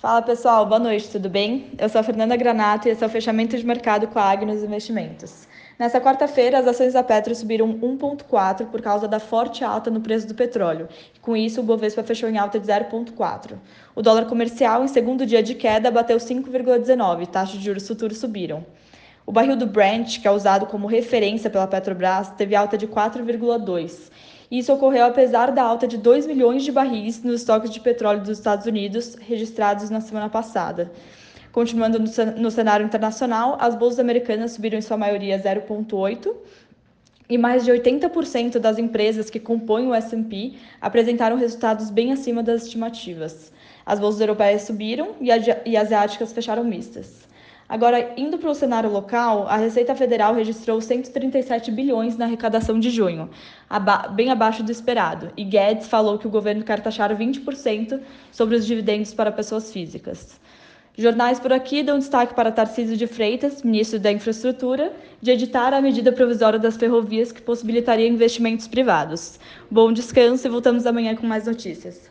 Fala pessoal, boa noite, tudo bem? Eu sou a Fernanda Granato e esse é o fechamento de mercado com a Agnos Investimentos. Nessa quarta-feira, as ações da Petro subiram 1,4 por causa da forte alta no preço do petróleo. Com isso, o Bovespa fechou em alta de 0,4. O dólar comercial, em segundo dia de queda, bateu 5,19 e taxas de juros futuros subiram. O barril do Brent, que é usado como referência pela Petrobras, teve alta de 4,2 isso ocorreu apesar da alta de 2 milhões de barris nos estoques de petróleo dos Estados Unidos registrados na semana passada. Continuando no cenário internacional, as bolsas americanas subiram em sua maioria 0,8 e mais de 80% das empresas que compõem o S&P apresentaram resultados bem acima das estimativas. As bolsas europeias subiram e asiáticas fecharam mistas. Agora, indo para o cenário local, a Receita Federal registrou 137 bilhões na arrecadação de junho, aba bem abaixo do esperado, e Guedes falou que o governo quer taxar 20% sobre os dividendos para pessoas físicas. Jornais por aqui dão destaque para Tarcísio de Freitas, ministro da Infraestrutura, de editar a medida provisória das ferrovias que possibilitaria investimentos privados. Bom descanso e voltamos amanhã com mais notícias.